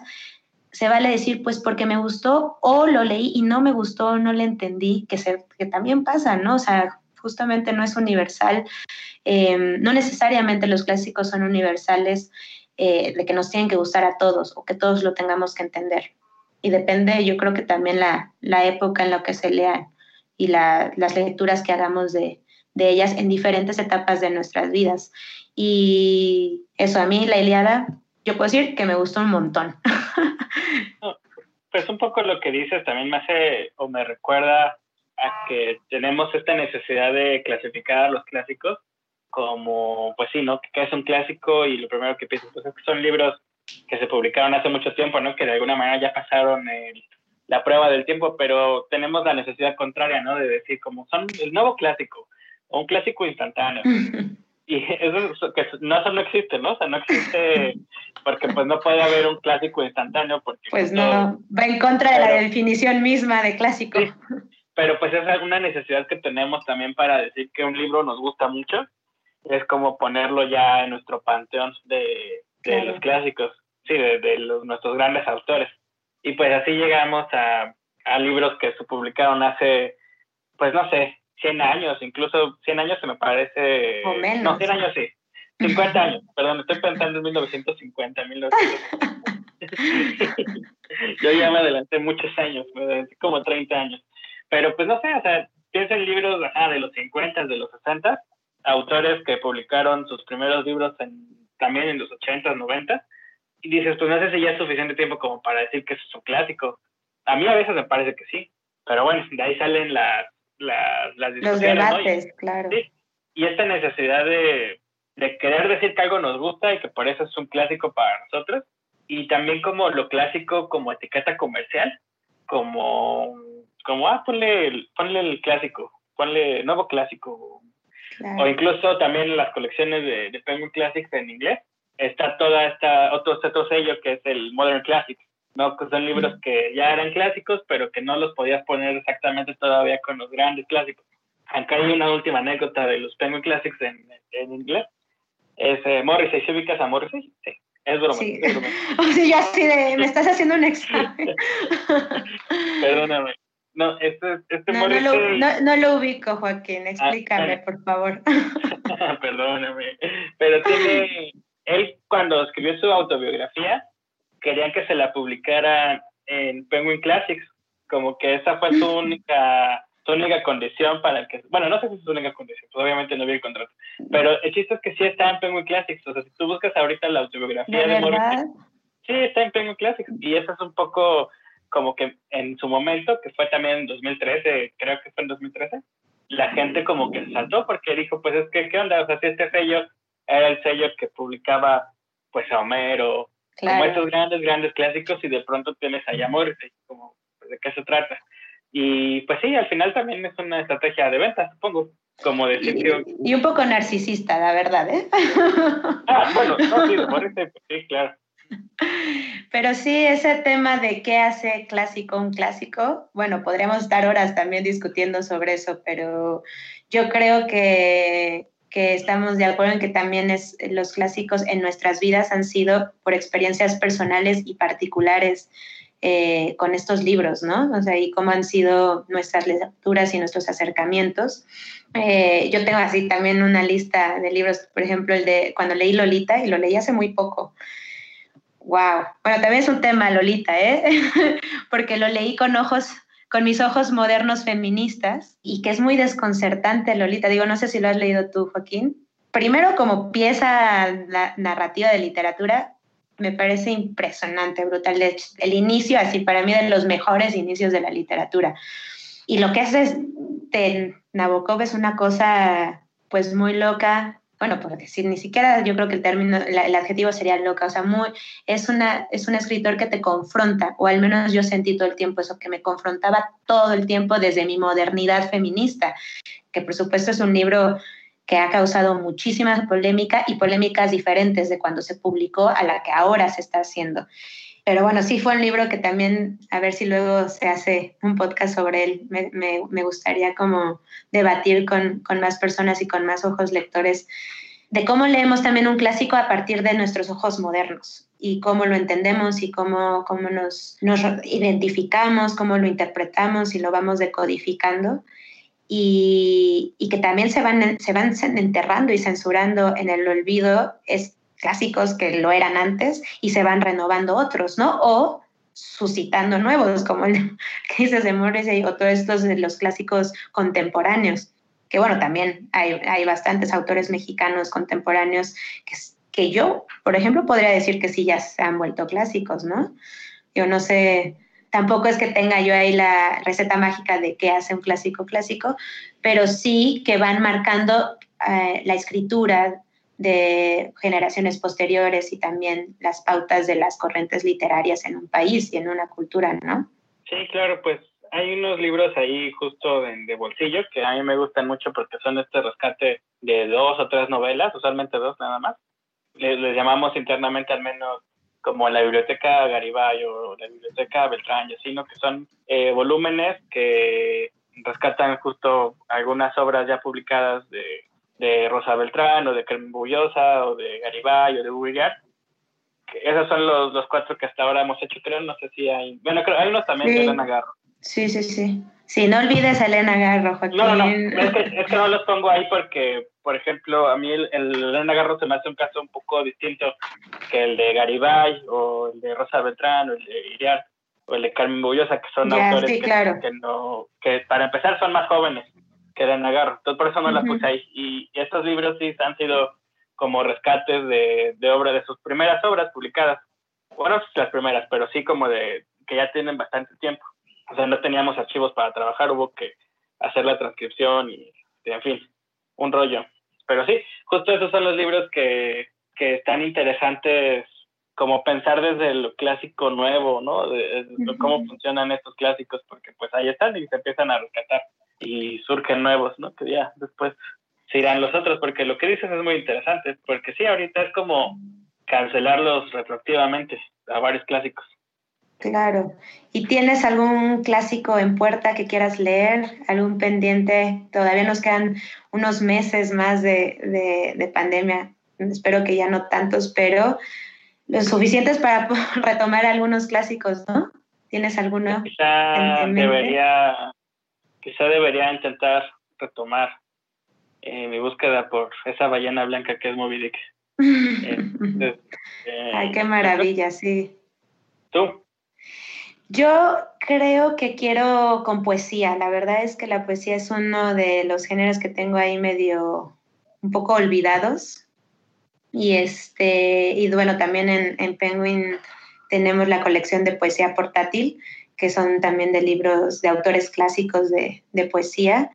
se vale decir, pues porque me gustó o lo leí y no me gustó, no le entendí, que, se, también pasa, ¿no? O sea, justamente no es universal. Eh, no necesariamente los clásicos son universales eh, de que nos tienen que gustar a todos o que todos lo tengamos que entender. Y depende, yo creo que también la, la época en la que se lean y la, las lecturas que hagamos de, de ellas en diferentes etapas de nuestras vidas. Y eso, a mí la Iliada, yo puedo decir que me gustó un montón. pues un poco lo que dices también me hace o me recuerda que tenemos esta necesidad de clasificar a los clásicos como, pues sí, ¿no? Que es un clásico y lo primero que piensas, pues es que son libros que se publicaron hace mucho tiempo, ¿no? Que de alguna manera ya pasaron la prueba del tiempo, pero tenemos la necesidad contraria, ¿no? De decir como son el nuevo clásico o un clásico instantáneo. y eso, que no, eso no existe, ¿no? O sea, no existe porque pues no puede haber un clásico instantáneo porque... Pues no, va en contra de la definición misma de clásico pero pues es alguna necesidad que tenemos también para decir que un libro nos gusta mucho, es como ponerlo ya en nuestro panteón de, los clásicos, sí, de, los, nuestros grandes autores. Y pues así llegamos a, a libros que se publicaron hace, pues no sé, 100 años, incluso 100 años se me parece... O menos. No, 100 años sí. 50 años, perdón, estoy pensando en 1950, 1950. Yo ya me adelanté muchos años, me adelanté como 30 años. Pero pues no sé, o sea, piensa en libros de los 50, de los 60, autores que publicaron sus primeros libros en también en los 80, 90, y dices, pues no sé si ya es suficiente tiempo como para decir que eso es un clásico. A mí a veces me parece que sí, pero bueno, de ahí salen las, las, las discusiones. Los debates, claro. Sí, y esta necesidad de, de querer decir que algo nos gusta y que por eso es un clásico para nosotros, y también como lo clásico como etiqueta comercial, como, como ah, ponle el, ponle el clásico, ponle nuevo clásico, o incluso también las colecciones de, de Penguin Classics en inglés, está toda esta, otro, otro sello que es el Modern Classics, ¿no? Que son libros que ya eran clásicos, pero que no los podías poner exactamente todavía con los grandes clásicos. Acá hay una última anécdota de los Penguin Classics en, en inglés. Es eh, Morrissey, ¿se ubicas a Morrissey? Sí. Es broma. Sí. Es broma. o sea, ya así de, me estás haciendo un examen. Perdóname. No, este, este no, Morrissey... no, lo, no, no, lo ubico, Joaquín. Explícame, ah, por favor. Perdóname. Pero tiene él cuando escribió su autobiografía, querían que se la publicara en Penguin Classics, como que esa fue su única, su única condición para que, bueno, no sé si es su única condición, pues obviamente no vi el contrato, pero el chiste es que sí está en Penguin Classics, o sea, si tú buscas ahorita la autobiografía de, de sí está en Penguin Classics, y eso es un poco como que en su momento, que fue también en 2013, creo que fue en 2013, la gente como que saltó porque dijo, pues es que, ¿qué onda? O sea, si este sello era el sello que publicaba pues a Homero, como esos grandes, grandes clásicos y de pronto tienes a Morrissey, como pues, de qué se trata. Y pues sí, al final también es una estrategia de venta, supongo, como decir y, que... Y un poco narcisista, la verdad, ¿eh? Ah, bueno, no, sí, de sí, claro. Pero sí, ese tema de qué hace clásico un clásico, bueno, podríamos estar horas también discutiendo sobre eso, pero yo creo que, que estamos de acuerdo en que también es, los clásicos en nuestras vidas han sido por experiencias personales y particulares eh, con estos libros, ¿no? O sea, y cómo han sido nuestras lecturas y nuestros acercamientos. Eh, yo tengo así también una lista de libros, por ejemplo, el de cuando leí Lolita y lo leí hace muy poco. Wow. Bueno, también es un tema Lolita, ¿eh? Porque lo leí con ojos con mis ojos modernos feministas y que es muy desconcertante, Lolita. Digo, no sé si lo has leído tú, Joaquín. Primero, como pieza narrativa de literatura, me parece impresionante, brutal. El inicio, así para mí, de los mejores inicios de la literatura. Y lo que hace de Nabokov es una cosa, pues, muy loca, bueno, por decir, ni siquiera yo creo que el término, el adjetivo sería loca, o sea, muy, es, una, es un escritor que te confronta, o al menos yo sentí todo el tiempo eso, que me confrontaba todo el tiempo desde mi modernidad feminista, que por supuesto es un libro que ha causado muchísima polémica y polémicas diferentes de cuando se publicó a la que ahora se está haciendo. Pero bueno, sí fue un libro que también, a ver si luego se hace un podcast sobre él. Me, me, gustaría como debatir con, con, más personas y con más ojos lectores de cómo leemos también un clásico a partir de nuestros ojos modernos y cómo lo entendemos y cómo, cómo nos, nos identificamos, cómo lo interpretamos y lo vamos decodificando. Y, y, que también se van, se van enterrando y censurando en el olvido es, clásicos que lo eran antes y se van renovando otros, ¿no? O suscitando nuevos, como el que dices de Morrissey o todos estos de los clásicos contemporáneos, que bueno, también hay, hay bastantes autores mexicanos contemporáneos que, que yo, por ejemplo, podría decir que sí ya se han vuelto clásicos, ¿no? Yo no sé, tampoco es que tenga yo ahí la receta mágica de qué hace un clásico clásico, pero sí que van marcando eh, la escritura, de generaciones posteriores y también las pautas de las corrientes literarias en un país y en una cultura, ¿no? Sí, claro, pues hay unos libros ahí justo de, bolsillo que a mí me gustan mucho porque son este rescate de dos o tres novelas, usualmente dos nada más. Les, llamamos internamente al menos como la biblioteca Garibay o la biblioteca Beltrán y así, ¿no? Que son eh, volúmenes que rescatan justo algunas obras ya publicadas de de Rosa Beltrán o de Carmen Bullosa o de Garibay o de Ubillar. Esos son los, los, cuatro que hasta ahora hemos hecho, creo. No sé si hay. Bueno, creo, hay unos también de Elena Garro. Sí, sí, sí. Sí, no olvides a Elena Garro, Joaquín. No, no, Es que, es que no los pongo ahí porque, por ejemplo, a mí el, Elena Garro se me hace un caso un poco distinto que el de Garibay o el de Rosa Beltrán o el de Iriar o el de Carmen Bullosa, que son autores que, que, no, que para empezar son más jóvenes que de Nagarro. Entonces, por eso no la puse ahí. Y, estos libros sí han sido como rescates de, de obra de sus primeras obras publicadas. Bueno, las primeras, pero sí como de que ya tienen bastante tiempo. O sea, no teníamos archivos para trabajar, hubo que hacer la transcripción y, en fin, un rollo. Pero sí, justo esos son los libros que, que están interesantes como pensar desde lo clásico nuevo, ¿no? De, cómo funcionan estos clásicos, porque pues ahí están y se empiezan a rescatar y surgen nuevos, ¿no? Que ya después se irán los otros, porque lo que dices es muy interesante, porque sí, ahorita es como cancelarlos retroactivamente a varios clásicos. Claro. ¿Y tienes algún clásico en puerta que quieras leer? ¿Algún pendiente? Todavía nos quedan unos meses más de, de pandemia. Espero que ya no tantos, pero lo suficientes para retomar algunos clásicos, ¿no? ¿Tienes alguno? Quizá debería, quizá debería intentar retomar eh, mi búsqueda por esa ballena blanca que es Moby Dick. Eh, Ay, qué maravilla, sí. ¿Tú? Yo creo que quiero con poesía. La verdad es que la poesía es uno de los géneros que tengo ahí medio un poco olvidados. Y, este, y bueno, también en, en Penguin tenemos la colección de poesía portátil, que son también de libros de autores clásicos de, de poesía.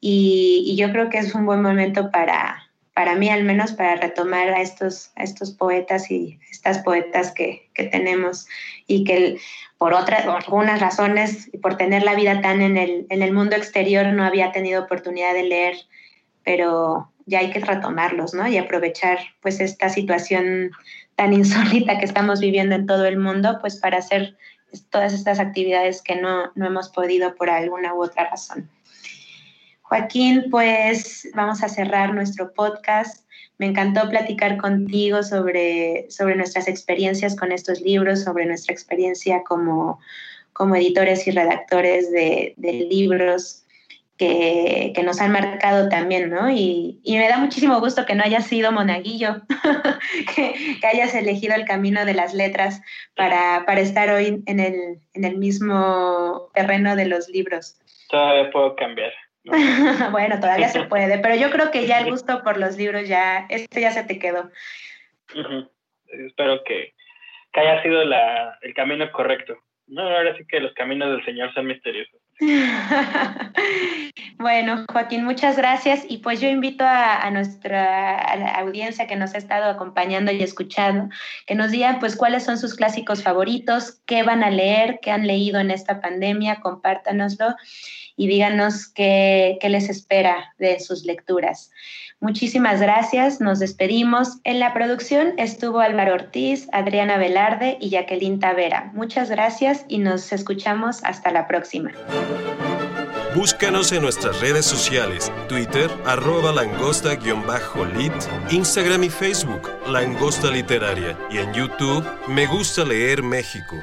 Y, yo creo que es un buen momento para, para mí al menos, para retomar a estos, estos poetas y estas poetas que, que tenemos y que por otras, por algunas razones y por tener la vida tan en el, en el mundo exterior no había tenido oportunidad de leer, pero ya hay que retomarlos, ¿no? Y aprovechar pues esta situación tan insólita que estamos viviendo en todo el mundo, pues para hacer todas estas actividades que no, no hemos podido por alguna u otra razón. Joaquín, pues vamos a cerrar nuestro podcast. Me encantó platicar contigo sobre, sobre nuestras experiencias con estos libros, sobre nuestra experiencia como, como editores y redactores de, de libros que, nos han marcado también, ¿no? Y, me da muchísimo gusto que no hayas sido monaguillo, que, hayas elegido el camino de las letras para, estar hoy en el, en el mismo terreno de los libros. Todavía puedo cambiar. bueno, todavía se puede, pero yo creo que ya el gusto por los libros ya, este ya se te quedó. Espero que, que, haya sido la, el camino correcto. No, ahora sí que los caminos del Señor son misteriosos. bueno, Joaquín, muchas gracias. Y pues yo invito a, nuestra audiencia que nos ha estado acompañando y escuchando, que nos digan pues cuáles son sus clásicos favoritos, qué van a leer, qué han leído en esta pandemia, compártanoslo y díganos qué, qué les espera de sus lecturas. Muchísimas gracias, nos despedimos. En la producción estuvo Álvaro Ortiz, Adriana Velarde y Jacqueline Tavera. Muchas gracias y nos escuchamos hasta la próxima. Búscanos en nuestras redes sociales, Twitter, arroba langosta-lit, Instagram y Facebook, Langosta Literaria, y en YouTube, Me Gusta Leer México.